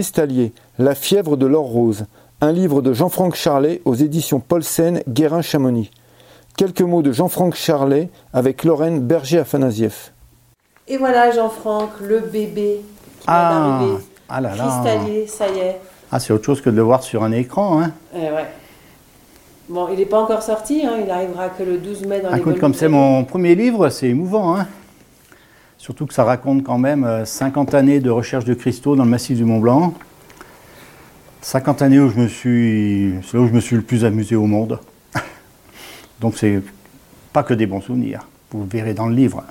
Cristallier, La fièvre de l'or rose, un livre de Jean-Franck Charlet aux éditions Paulsen, Guérin-Chamonix. Quelques mots de Jean-Franck Charlet avec Lorraine Berger-Afanasieff. Et voilà Jean-Franck, le bébé qui Ah, vient d'arriver. ah là là. Cristallier, ça y est. Ah, c'est autre chose que de le voir sur un écran. Hein. Eh ouais. Bon, il n'est pas encore sorti, hein, il arrivera que le 12 mai dans les Écoute, volumes comme c'est mon premier livre, c'est émouvant. Hein. Surtout que ça raconte quand même euh, 50 années de recherche de cristaux dans le massif du Mont Blanc. 50 années où je me suis, c'est là où je me suis le plus amusé au monde. Donc c'est pas que des bons souvenirs. Vous verrez dans le livre.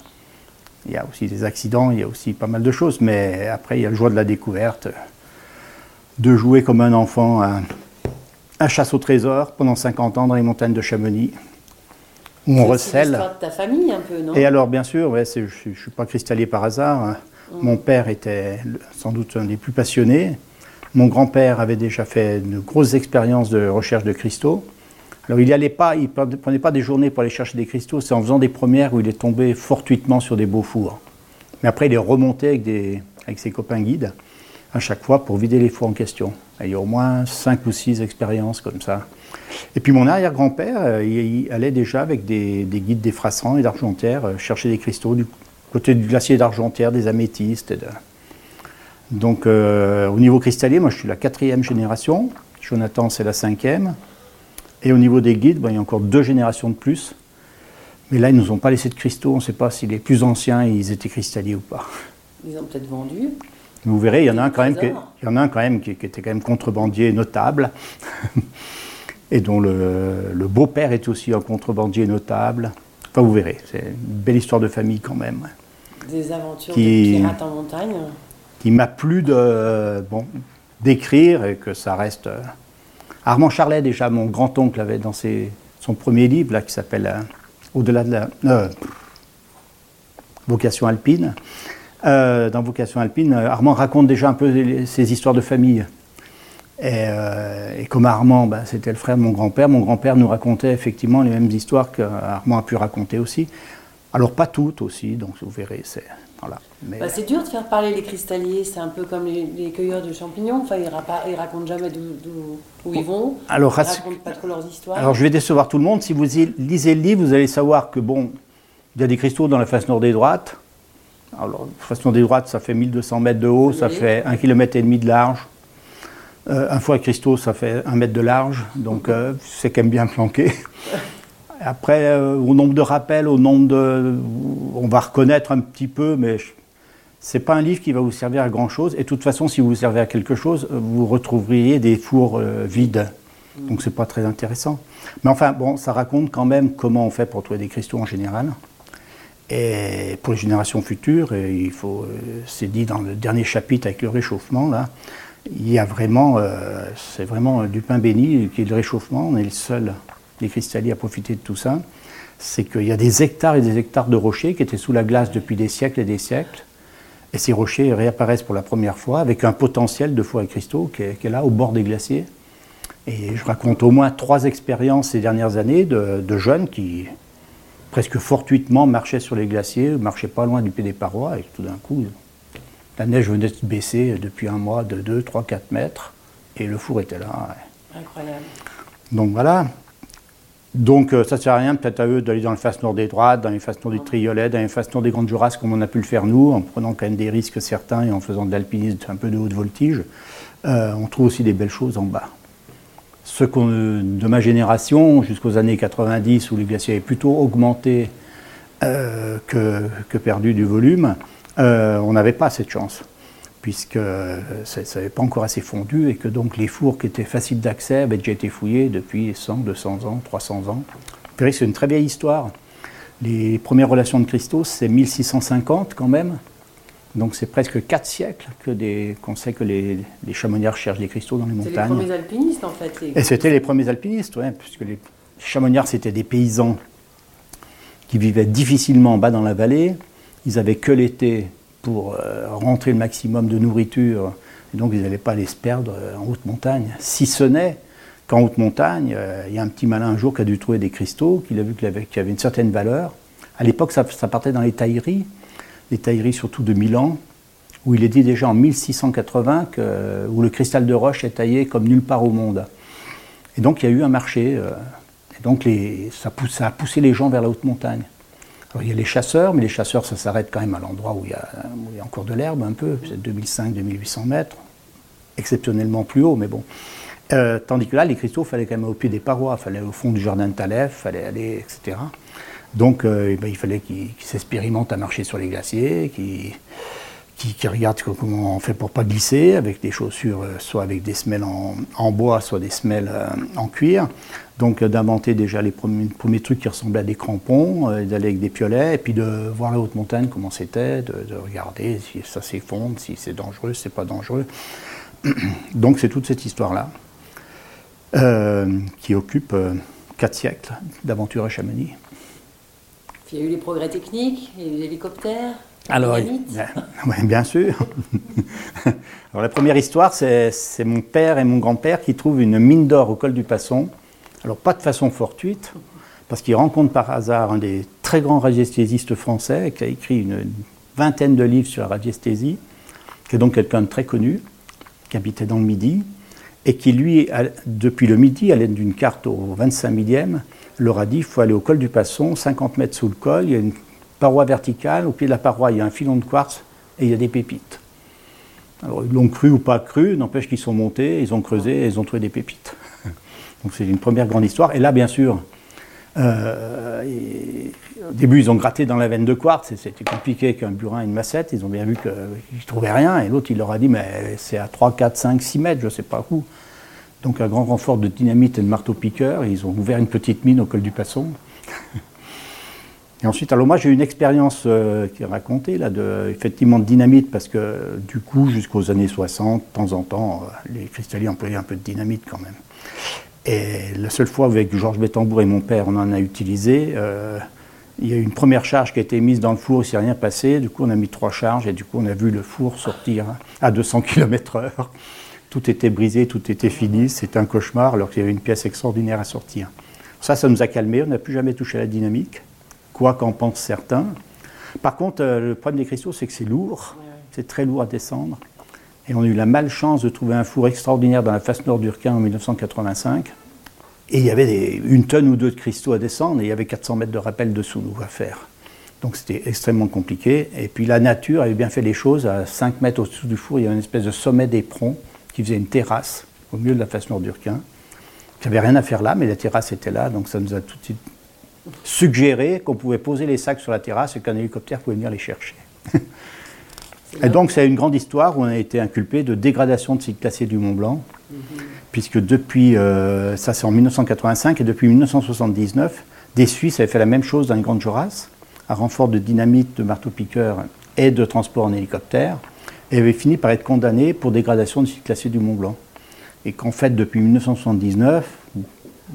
Il y a aussi des accidents, il y a aussi pas mal de choses, mais après il y a le joie de la découverte, de jouer comme un enfant à, à chasse au trésor pendant 50 ans dans les montagnes de Chamonix, où on C'est recèle. l'histoire de ta famille un peu, non? Et alors, bien sûr, ouais, c'est- je ne suis pas cristallier par hasard. hein. Mon père était sans doute un des plus passionnés. Mon grand-père avait déjà fait de grosses expériences de recherche de cristaux. Alors, il n'y allait pas, il ne prenait pas des journées pour aller chercher des cristaux, c'est en faisant des premières où il est tombé fortuitement sur des beaux fours. Mais après, il est remonté avec, des, avec ses copains guides à chaque fois pour vider les fours en question. Il y a au moins cinq ou six expériences comme ça. Et puis mon arrière-grand-père, euh, il, allait déjà avec des, des guides des Frassans et d'Argentière euh, chercher des cristaux du côté du glacier d'Argentière, des améthystes. Donc euh, au niveau cristallier, moi je suis la quatrième génération, Jonathan c'est la cinquième. Et au niveau des guides, ben, il y a encore deux générations de plus. Mais là, ils ne nous ont pas laissé de cristaux, on ne sait pas si les plus anciens, ils étaient cristalliers ou pas. Ils ont peut-être vendu. Vous verrez, il y en a un quand même, qui, Trésor. il y en a un quand même qui, qui était quand même contrebandier notable, et dont le, le beau-père est aussi un contrebandier notable. Enfin, vous verrez, c'est une belle histoire de famille quand même, Des aventures Qui- de pirates en montagne. qui m'a plu de bon d'écrire et que ça reste. euh, Armand Charlet déjà, mon grand-oncle avait dans ses- son premier livre là qui s'appelle euh, Au-delà de la euh, vocation alpine. Euh, dans Vocation alpine, euh, Armand raconte déjà un peu ses histoires de famille. Et, euh, et comme Armand, ben, c'était le frère de mon grand-père, mon grand-père nous racontait effectivement les mêmes histoires qu'Armand a pu raconter aussi. Alors pas toutes aussi, donc vous verrez, c'est voilà. Mais- Bah, c'est dur de faire parler les cristalliers, c'est un peu comme les, les cueilleurs de champignons. Enfin, ils, rapa- ils racontent jamais d'où, d'où- où ils vont. Alors, ils rass- racontent pas trop leurs histoires. Alors je vais décevoir tout le monde. Si vous lisez le livre, vous allez savoir que bon, il y a des cristaux dans la face nord des droites. Alors, face nord des droites, ça fait 1200 mètres de haut, ça Oui. fait 1 km et demi de large. Euh, un foie cristaux, ça fait 1 mètre de large, donc euh, c'est quand même bien planqué. Après, euh, au nombre de rappels, au nombre de... On va reconnaître un petit peu, mais je- c'est pas un livre qui va vous servir à grand chose. Et de toute façon, si vous vous servez à quelque chose, euh, vous retrouveriez des fours vides. Donc c'est pas très intéressant. Mais enfin, bon, ça raconte quand même comment on fait pour trouver des cristaux en général. Et pour les générations futures, il faut, euh, c'est dit dans le dernier chapitre avec le réchauffement, là, il y a vraiment, euh, c'est vraiment du pain béni qui est le réchauffement. On est le seul, les cristalliers, à profiter de tout ça. C'est qu'il y a des hectares et des hectares de rochers qui étaient sous la glace depuis des siècles et des siècles. Et ces rochers réapparaissent pour la première fois avec un potentiel de foie et cristaux qui est, là au bord des glaciers. Et je raconte au moins trois expériences ces dernières années de jeunes qui, presque fortuitement, marchaient sur les glaciers, marchaient pas loin du pied des parois, et tout d'un coup, la neige venait de baisser depuis un mois de 2, 3, 4 mètres, et le four était là. Incroyable. Donc voilà. Donc euh, ça ne sert à rien peut-être à eux d'aller dans le face nord des droites, dans les faces nord des triolets, dans les faces nord des grandes jurasses comme on a pu le faire nous, en prenant quand même des risques certains et en faisant de l'alpinisme un peu de haute voltige. Euh, on trouve aussi des belles choses en bas. Ceux de ma génération, jusqu'aux années 90, où les glaciers avaient plutôt augmenté euh, que, perdu du volume, euh, on n'avait pas cette chance, puisque euh, ça n'avait pas encore assez fondu et que donc les fours qui étaient faciles d'accès avaient déjà été fouillés depuis 100, 200 ans, 300 ans. C'est une très vieille histoire. Les premières relations de cristaux, c'est 1650 quand même. Donc c'est presque 4 siècles que des- qu'on sait que les, les chamonnières cherchent des cristaux dans les C'est les montagnes. premiers alpinistes en fait. les- Et c'était les premiers alpinistes, ouais, puisque les chamonnières, c'était des paysans qui vivaient difficilement en bas dans la vallée. Ils avaient que l'été pour euh, rentrer le maximum de nourriture, et donc ils n'allaient pas aller se perdre euh, en haute montagne. Si ce n'est qu'en haute montagne, euh, il y a un petit malin un jour qui a dû trouver des cristaux, qu'il a vu qu'il avait, avait une certaine valeur. À l'époque, ça, ça partait dans les tailleries, les tailleries surtout de Milan, où il est dit déjà en 1680 que, où le cristal de roche est taillé comme nulle part au monde. Et donc il y a eu un marché, euh, et donc ça, a poussé les gens vers la haute montagne. Alors, il y a les chasseurs, mais les chasseurs, ça s'arrête quand même à l'endroit où, il y a encore de l'herbe un peu, c'est 2500-2800 mètres, exceptionnellement plus haut, mais bon. Euh, tandis que là, les cristaux, fallait quand même au pied des parois, fallait au fond du jardin de Talef, fallait aller, etc. Donc euh, eh ben, il fallait qu'ils s'expérimentent à marcher sur les glaciers, qu'ils qui, regardent comment on fait pour pas glisser, avec des chaussures, euh, soit avec des semelles en, bois, soit des semelles en cuir. Donc d'inventer déjà les premiers, trucs qui ressemblaient à des crampons, d'aller avec des piolets, et puis de voir la haute montagne comment c'était, de, de, regarder si ça s'effondre, si c'est dangereux, si c'est pas dangereux. Donc c'est toute cette histoire-là. Euh, qui occupe euh, quatre siècles d'aventure à Chamonix. Il y a eu les progrès techniques, il y a eu les hélicoptères. Alors, bien, bien sûr. Alors, la première histoire, c'est mon père et mon grand-père qui trouvent une mine d'or au col du Passon. Alors, pas de façon fortuite, parce qu'ils rencontrent par hasard un des très grands radiesthésistes français qui a écrit une vingtaine de livres sur la radiesthésie, qui est donc quelqu'un de très connu, qui habitait dans le Midi, et qui, lui, depuis le midi, à l'aide d'une carte au 25 millième, leur a dit il faut aller au col du Passon, 50 mètres sous le col, il y a une paroi verticale, au pied de la paroi, il y a un filon de quartz et il y a des pépites. Alors, ils l'ont cru ou pas cru, n'empêche qu'ils sont montés, ils ont creusé et ils ont trouvé des pépites. Donc, c'est une première grande histoire. Et là, bien sûr, euh, au début, ils ont gratté dans la veine de quartz, c'était compliqué qu'un burin et une massette. Ils ont bien vu qu'ils ne trouvaient rien. Et l'autre, il leur a dit Mais c'est à 3, 4, 5, 6 mètres, je ne sais pas où. Donc, un grand renfort de dynamite et de marteau-piqueur. Ils ont ouvert une petite mine au col du Passon. et ensuite, alors moi, j'ai eu une expérience euh, qui est racontée, là, de, effectivement, de dynamite, parce que du coup, jusqu'aux années 60, de temps en temps, euh, les cristalliers employaient un peu de dynamite quand même. Et la seule fois avec Georges Bettembourg et mon père, on en a utilisé, euh, il y a eu une première charge qui a été mise dans le four, il ne s'est rien passé. Du coup, on a mis trois charges et du coup, on a vu le four sortir à 200 km/h. Tout était brisé, tout était fini. C'était un cauchemar alors qu'il y avait une pièce extraordinaire à sortir. Ça, ça nous a calmé. On n'a plus jamais touché à la dynamique, quoi qu'en pensent certains. Par contre, euh, le problème des cristaux, c'est que c'est lourd. C'est très lourd à descendre. Et on a eu la malchance de trouver un four extraordinaire dans la face nord d'Urquin en 1985. Et il y avait une tonne ou deux de cristaux à descendre et il y avait 400 mètres de rappel dessous nous à faire. Donc c'était extrêmement compliqué. Et puis la nature avait bien fait les choses. À 5 mètres au-dessous du four, il y avait une espèce de sommet d'éperon qui faisait une terrasse au milieu de la face nord d'Urquin. Il n'y avait rien à faire là, mais la terrasse était là. Donc ça nous a tout de suite suggéré qu'on pouvait poser les sacs sur la terrasse et qu'un hélicoptère pouvait venir les chercher. et donc c'est une grande histoire où on a été inculpé de dégradation de sites classés du Mont Blanc. Puisque depuis, euh, ça c'est en 1985, et depuis 1979, des Suisses avaient fait la même chose dans les Grandes Jorasses, à renfort de dynamite, de marteau-piqueur et de transport en hélicoptère, et avaient fini par être condamnés pour dégradation de site classé du Mont Blanc. Et qu'en fait, depuis 1979,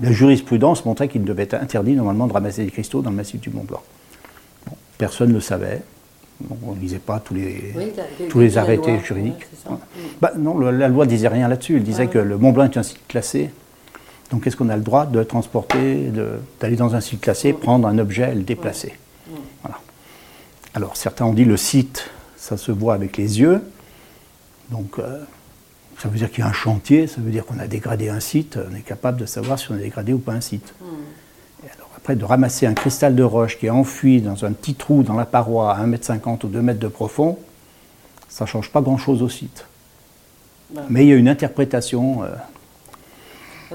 la jurisprudence montrait qu'il devait être interdit normalement de ramasser des cristaux dans le massif du Mont Blanc. personne ne le savait on ne lisait pas tous les, tous les arrêtés juridiques. bah, non, la loi ne disait rien là-dessus. Elle disait que le Mont Blanc est un site classé. Donc est-ce qu'on a le droit de transporter, d'aller dans un site classé, prendre un objet et le déplacer? Voilà. Alors certains ont dit le site, ça se voit avec les yeux. Donc euh, ça veut dire qu'il y a un chantier, ça veut dire qu'on a dégradé un site, on est capable de savoir si on a dégradé ou pas un site. Après, de ramasser un cristal de roche qui est enfui dans un petit trou dans la paroi à 1m50 ou 2 mètres de profond, ça ne change pas grand-chose au site. Mais il y a une interprétation. Euh,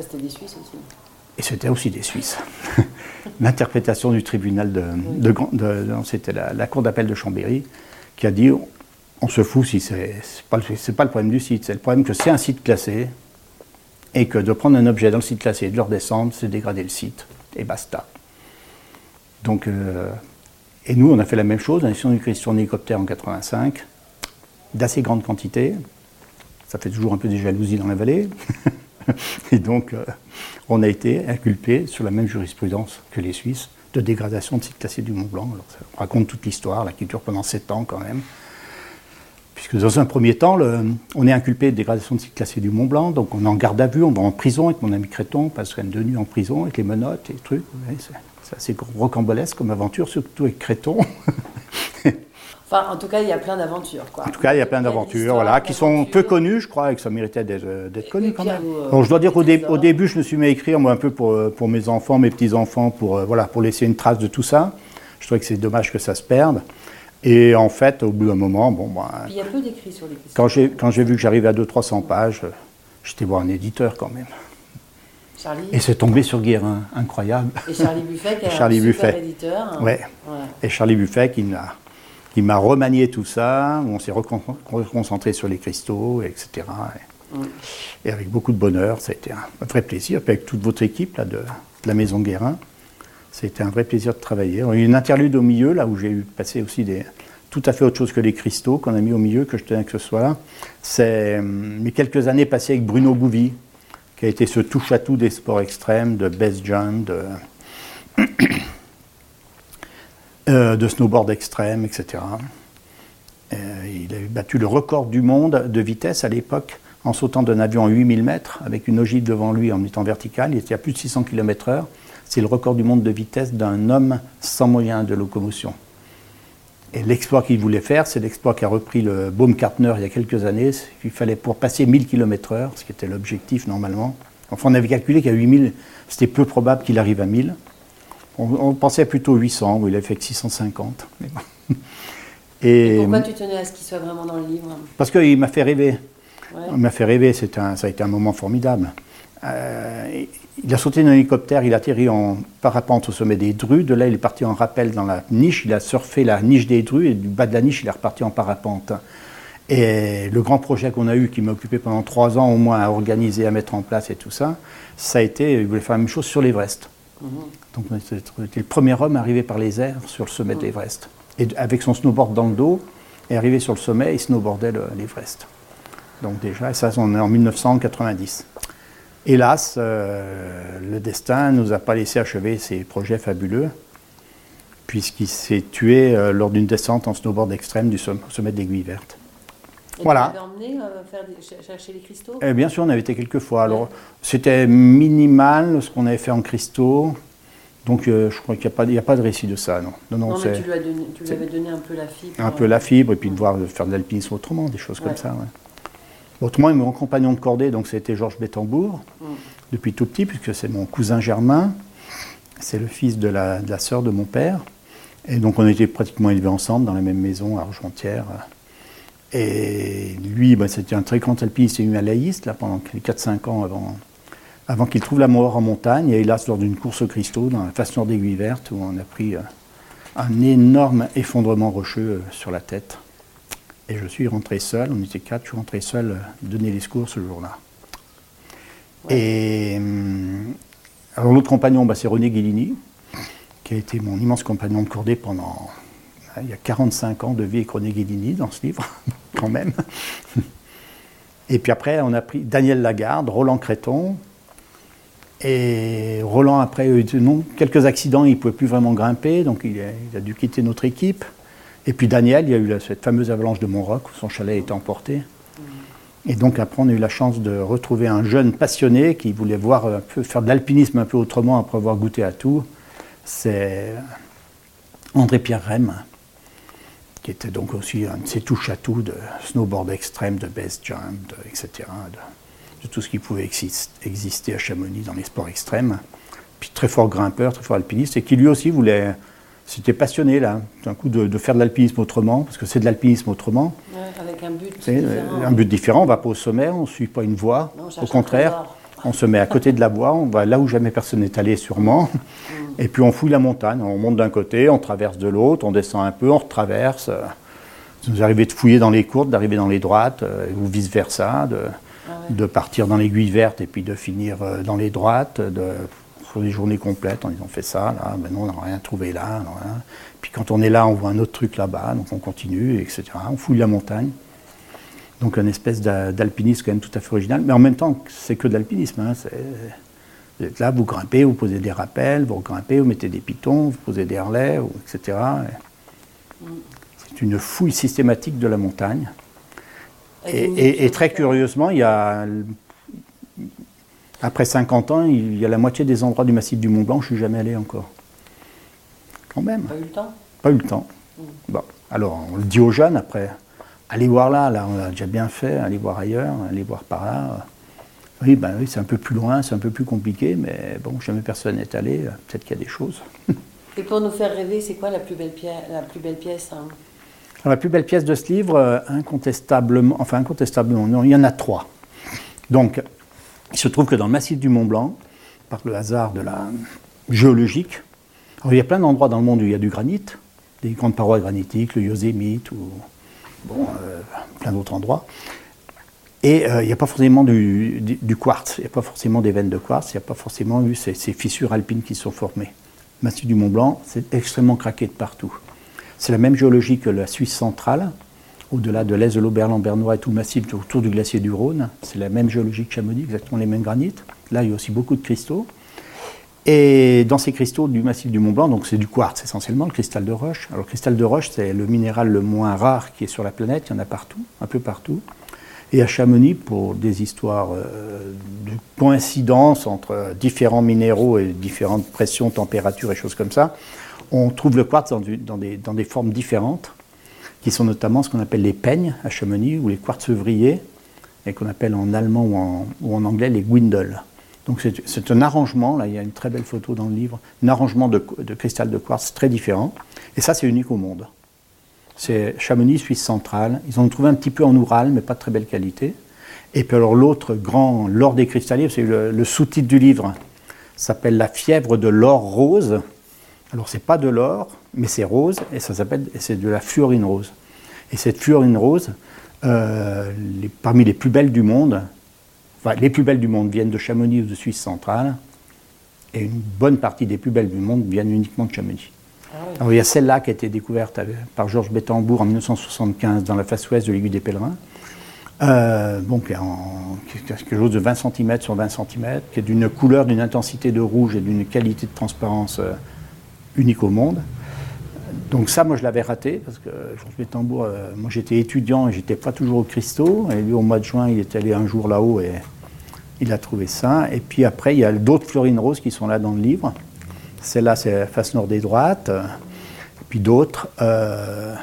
c'était des Suisses aussi. Et c'était aussi des Suisses. L'interprétation du tribunal de, de, c'était la, cour d'appel de Chambéry qui a dit on se fout si c'est pas, pas le problème du site, c'est le problème que c'est un site classé et que de prendre un objet dans le site classé et de le redescendre, c'est dégrader le site et basta. Donc, euh, et nous, on a fait la même chose, on a sur une question hélicoptère en 85, d'assez grande quantité. Ça fait toujours un peu des jalousies dans la vallée. et donc, euh, on a été inculpé sur la même jurisprudence que les Suisses de dégradation de classés du Mont Blanc. Alors, ça raconte toute l'histoire, la qui dure pendant sept ans quand même. Puisque dans un premier temps, on est inculpé de dégradation de classés du Mont Blanc, donc on est en garde à vue, on va en prison avec mon ami Créton, on passe quand même deux nuits en prison avec les menottes et les trucs. C'est assez rocambolesque comme aventure, surtout avec Créton. Enfin, en tout cas, il y a plein d'aventures. En tout cas, il y a plein d'aventures, voilà, qui sont peu connues, je crois, et que ça méritait d'être euh, connu quand même. Pierre, Bon, je dois dire qu'au dé- trésors. au début, je me suis mis à écrire moi un peu pour, euh, pour mes enfants, mes petits-enfants, pour, euh, voilà, pour laisser une trace de tout ça. Je trouvais que c'est dommage que ça se perde. Et en fait, au bout d'un moment, bon, bah, Puis il y a peu d'écrits sur les cristaux. quand j'ai quand j'ai vu que j'arrivais à 200-300 pages, euh, j'étais voir un éditeur quand même. Charlie Et c'est tombé sur Guérin, incroyable. et Charlie Buffet, qui est Charlie un super Buffet. éditeur. Ouais. Ouais. Et Charlie Buffet qui m'a, qui m'a remanié tout ça, on s'est recon- reconcentré sur les cristaux, etc. Et, Mm. et avec beaucoup de bonheur, ça a été un vrai plaisir. Puis avec toute votre équipe là, de, de la Maison Guérin, c'était un vrai plaisir de travailler. Il y a eu une interlude au milieu, là où j'ai eu passé aussi des, tout à fait autre chose que les cristaux qu'on a mis au milieu, que je tenais que ce soit là. C'est hum, mes quelques années passées avec Bruno Bouvy, qui a été ce touche-à-tout des sports extrêmes, de best jump, de, euh, snowboard extrême, etc. Euh, il a battu le record du monde de vitesse à l'époque en sautant d'un avion à 8000 mètres avec une ogive devant lui en étant vertical. Il était à plus de 600 km/h. C'est le record du monde de vitesse d'un homme sans moyen de locomotion. Et l'exploit qu'il voulait faire, c'est l'exploit qu'a repris le Baumgartner il y a quelques années. Il fallait pour passer 1000 km/h, ce qui était l'objectif normalement. Enfin, on avait calculé qu'à 8000, c'était peu probable qu'il arrive à 1000. On, on pensait plutôt 800, où il a fait que 650. mais bon. Et Et, pourquoi tu tenais à ce qu'il soit vraiment dans le livre parce qu'il m'a fait rêver. Ouais. Il m'a fait rêver, un- ça a été un moment formidable. Euh, il a sauté d'un hélicoptère, il a atterri en parapente au sommet des Drues. De là, il est parti en rappel dans la niche. Il a surfé la niche des Drues et du bas de la niche, il est reparti en parapente. Et le grand projet qu'on a eu, qui m'a occupé pendant trois ans au moins à organiser, à mettre en place et tout ça, ça a été, il voulait faire la même chose sur l'Everest. Mhm. Donc on était on était le premier homme arrivé par les airs sur le sommet de l'Everest. Et avec son snowboard dans le dos, est arrivé sur le sommet, il snowboardait le- l'Everest. Donc déjà, ça on est en 1990. Hélas, euh, le destin ne nous a pas laissé achever ces projets fabuleux, puisqu'il s'est tué euh, lors d'une descente en snowboard extrême du sommet de l'Aiguille Verte. Et Voilà. L'avais emmené euh, faire des- cher- chercher les cristaux? Et bien sûr, on avait été quelques fois. Alors, c'était minimal ce qu'on avait fait en cristaux. Donc, euh, je crois qu'il n'y a, pas- a de récit de ça, non. Non, non, Non, mais tu lui, as donné, tu lui avais donné un peu la fibre. un peu la fibre et puis de voir faire de l'alpinisme autrement, des choses Ouais. comme ça. Autrement, mon compagnon de cordée, donc c'était Georges Bettembourg, Mm. depuis tout petit, puisque c'est mon cousin germain. C'est le fils de la, de la sœur de mon père. Et donc, on était pratiquement élevés ensemble dans la même maison à Argentière. Et lui, bah, c'était un très grand alpiniste et himalayiste, là, pendant 4-5 ans avant, avant qu'il trouve la mort en montagne. Et hélas, lors d'une course au cristaux, dans la face nord d'Aiguille Verte, où on a pris euh, un énorme effondrement rocheux euh, sur la tête. Et je suis rentré seul, on était quatre, je suis rentré seul euh, donner les secours ce jour-là. Et hum, alors l'autre compagnon, bah, c'est René Guillini, qui a été mon immense compagnon de cordée pendant. hein, Il y a 45 ans de vie avec René Guillini dans ce livre, quand même. Et puis après, on a pris Daniel Lagarde, Roland Créton. Et Roland, après, a eu de- non, quelques accidents, il ne pouvait plus vraiment grimper, donc il a, il a dû quitter notre équipe. Et puis Daniel, il y a eu cette fameuse avalanche de Montroc où son chalet a emporté. Et donc après, on a eu la chance de retrouver un jeune passionné qui voulait voir faire de l'alpinisme un peu autrement après avoir goûté à tout. C'est André-Pierre Rem, qui était donc aussi un de ces touches-à-tout de snowboard extrême, de base jump, etc., de, tout ce qui pouvait exis- exister à Chamonix dans les sports extrêmes. Puis très fort grimpeur, très fort alpiniste, et qui lui aussi voulait, s'était passionné là, d'un coup de, de faire de l'alpinisme autrement, parce que c'est de l'alpinisme autrement. Ouais, avec un but C'est différent. un but différent, on ne va pas au sommet, on ne suit pas une voie. Non, Au contraire, on se met à côté de la voie, on va là où jamais personne n'est allé sûrement. Et puis on fouille la montagne, on monte d'un côté, on traverse de l'autre, on descend un peu, on retraverse. euh, Ça nous arrivait de fouiller dans les courtes, d'arriver dans les droites, euh, ou vice-versa, de, Ah ouais. de partir dans l'aiguille verte et puis de finir euh, dans les droites, de, sur des journées complètes, en disant on fait ça, là, ben non, on n'a rien trouvé là. non, rien. Puis quand on est là, on voit un autre truc là-bas, donc on continue, etc. On fouille la montagne. Donc une espèce d'a- d'alpinisme quand même tout à fait original. Mais en même temps, c'est que de l'alpinisme. hein, Vous êtes là, vous grimpez, vous posez des rappels, vous grimpez, vous mettez des pitons, vous posez des relais, ou- etc. Et C'est une fouille systématique de la montagne. Et, très curieusement, il y a, après 50 ans, il y a la moitié des endroits du massif du Mont Blanc, je ne suis jamais allé encore. Quand même, Pas eu le temps? Pas eu le temps. Mm. Bon. Alors, on le dit aux jeunes après, allez voir là, là, on l'a déjà bien fait, allez voir ailleurs, allez voir par là. Oui, ben oui, c'est un peu plus loin, c'est un peu plus compliqué, mais bon, jamais personne n'est allé, peut-être qu'il y a des choses. Et pour nous faire rêver, c'est quoi la plus belle pièce, la plus belle pièce hein? La plus belle pièce de ce livre, euh, incontestablement, enfin incontestablement, non, il y en a trois. Donc, il se trouve que dans le massif du Mont Blanc, par le hasard de la géologique, il y a plein d'endroits dans le monde où il y a du granit, des grandes parois granitiques, le Yosemite ou bon, euh, plein d'autres endroits. Et euh, il n'y a pas forcément du, quartz, il n'y a pas forcément des veines de quartz, il n'y a pas forcément eu ces, fissures alpines qui sont formées. Le massif du Mont Blanc, c'est extrêmement craqué de partout. C'est la même géologie que la Suisse centrale, au-delà de l'est de l'Aubert-Lambernois et tout le massif autour du glacier du Rhône. C'est la même géologie que Chamonix, exactement les mêmes granites. Là, il y a aussi beaucoup de cristaux. Et dans ces cristaux du massif du Mont Blanc, donc c'est du quartz essentiellement, le cristal de roche. Alors le cristal de roche, c'est le minéral le moins rare qui est sur la planète, il y en a partout, un peu partout. Et à Chamonix, pour des histoires euh, de coïncidence entre différents minéraux et différentes pressions, températures et choses comme ça, on trouve le quartz dans des, formes différentes, qui sont notamment ce qu'on appelle les peignes à Chamonix, ou les quartzevriers, et qu'on appelle en allemand ou en, anglais les gwindel. Donc c'est un arrangement, là il y a une très belle photo dans le livre, un arrangement de, cristal de quartz très différent. Et ça c'est unique au monde. C'est Chamonix, Suisse centrale. Ils ont trouvé un petit peu en Oural, mais pas de très belle qualité. Et puis alors l'autre grand, l'or des cristalliers, c'est le, sous-titre du livre, s'appelle La fièvre de l'or rose. Alors c'est pas de l'or, mais c'est rose, et ça s'appelle, c'est de la fluorine rose. Et cette fluorine rose, euh, parmi les plus belles du monde, les plus belles du monde viennent de Chamonix ou de Suisse centrale, et une bonne partie des plus belles du monde viennent uniquement de Chamonix. Ah il y a celle-là qui a été découverte par Georges Bettembourg en 1975 dans la face ouest de l'aiguille des pèlerins. Euh, bon, qui est quelque chose de 20 cm sur 20 cm, qui est d'une couleur, d'une intensité de rouge et d'une qualité de transparence euh, unique au monde. Donc ça, moi, je l'avais raté, parce que Georges Bettembourg, euh, moi, j'étais étudiant et j'étais pas toujours au cristaux. Et lui, au mois de juin, il est allé un jour là-haut et il a trouvé ça. Et puis après, il y a d'autres fleurines roses qui sont là dans le livre. Celle-là, c'est la face nord des droites. Et puis d'autres, euh,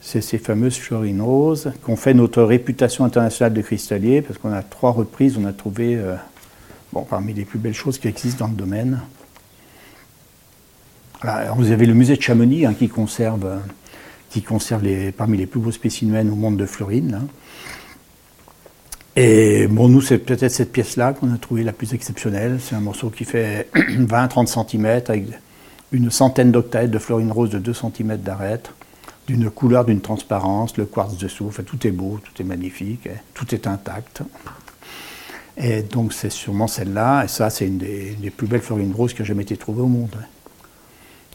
c'est ces fameuses fleurines roses qui ont fait notre réputation internationale de cristallier, parce qu'on a trois reprises, on a trouvé, euh, bon, parmi les plus belles choses qui existent dans le domaine. Vous avez le musée de Chamonix hein, qui conserve, qui conserve parmi les plus beaux spécimens au monde de fleurines. Hein. Et bon, nous, c'est peut-être cette pièce-là qu'on a trouvée la plus exceptionnelle. C'est un morceau qui fait 20-30 cm avec une centaine d'octaèdres de fluorine rose de 2 cm d'arête, d'une couleur, d'une transparence, le quartz dessous. Enfin, tout est beau, tout est magnifique, tout est intact. Et donc, c'est sûrement celle-là. Et ça, c'est une des, plus belles fluorines roses qui a jamais été trouvée au monde.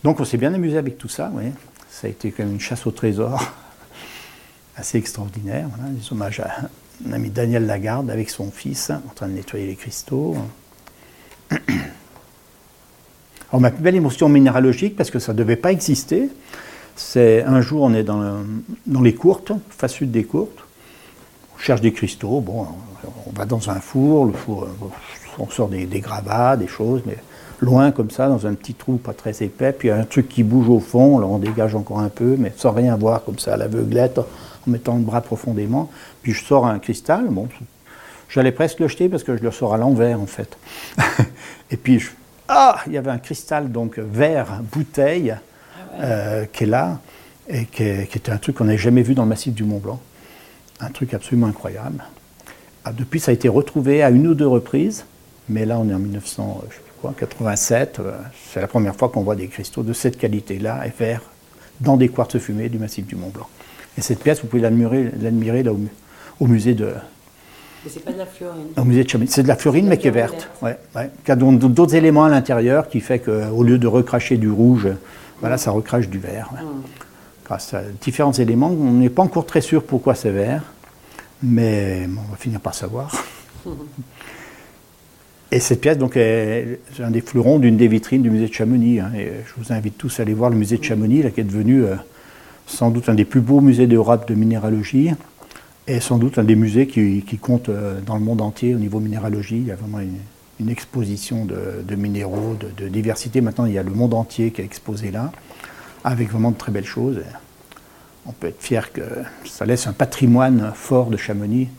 Donc, on s'est bien amusé avec tout ça. Oui. Ça a été quand même une chasse au trésor assez extraordinaire. Voilà, des hommages à on a mis Daniel Lagarde avec son fils en train de nettoyer les cristaux. Alors ma plus belle émotion minéralogique, parce que ça ne devait pas exister, c'est un jour on est dans, les courtes, face sud des courtes, on cherche des cristaux, bon, on va dans un four, le four, on sort des, des gravats, des choses, mais loin comme ça, dans un petit trou pas très épais, puis il y a un truc qui bouge au fond, alors on dégage encore un peu, mais sans rien voir comme ça à l'aveuglette, en mettant le bras profondément. Puis je sors un cristal, bon, j'allais presque le jeter parce que je le sors à l'envers en fait. et puis, ah, il y avait un cristal donc vert bouteille ah euh, qui est là et qui, était un truc qu'on n'avait jamais vu dans le massif du Mont Blanc. Un truc absolument incroyable. Ah, depuis, ça a été retrouvé à une ou deux reprises, mais là, on est en 1987. Euh, c'est la première fois qu'on voit des cristaux de cette qualité-là, verts, dans des quartz fumés du massif du Mont Blanc. Et cette pièce, vous pouvez l'admirer là au, musée de. Mais c'est pas de la fluorine. Au musée de Chamonix. C'est de la fluorine, mais qui est verte. Ouais, ouais. Qui a d'autres éléments à l'intérieur qui fait qu'au lieu de recracher du rouge, voilà, ça recrache du vert. Hmm. Grâce à différents éléments, on n'est pas encore très sûr pourquoi c'est vert, mais on va finir par savoir. Et cette pièce, donc, est un des fleurons d'une des vitrines du musée de Chamonix. Hein. je vous invite tous à aller voir le musée de Chamonix, là, qui est devenu euh, sans doute un des plus beaux musées d'Europe de minéralogie, et sans doute un des musées qui, compte euh, dans le monde entier au niveau minéralogie. Il y a vraiment une, exposition de, minéraux, de, diversité. Maintenant, il y a le monde entier qui est exposé là, avec vraiment de très belles choses. on peut être fier que ça laisse un patrimoine fort de Chamonix.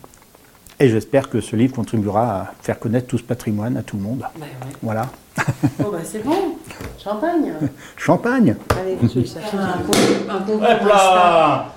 Et j'espère que ce livre contribuera à faire connaître tout ce patrimoine à tout le monde. Bah ouais. Voilà. Bon, bah c'est bon. Champagne. Champagne Allez, je vais chercher un concours Insta.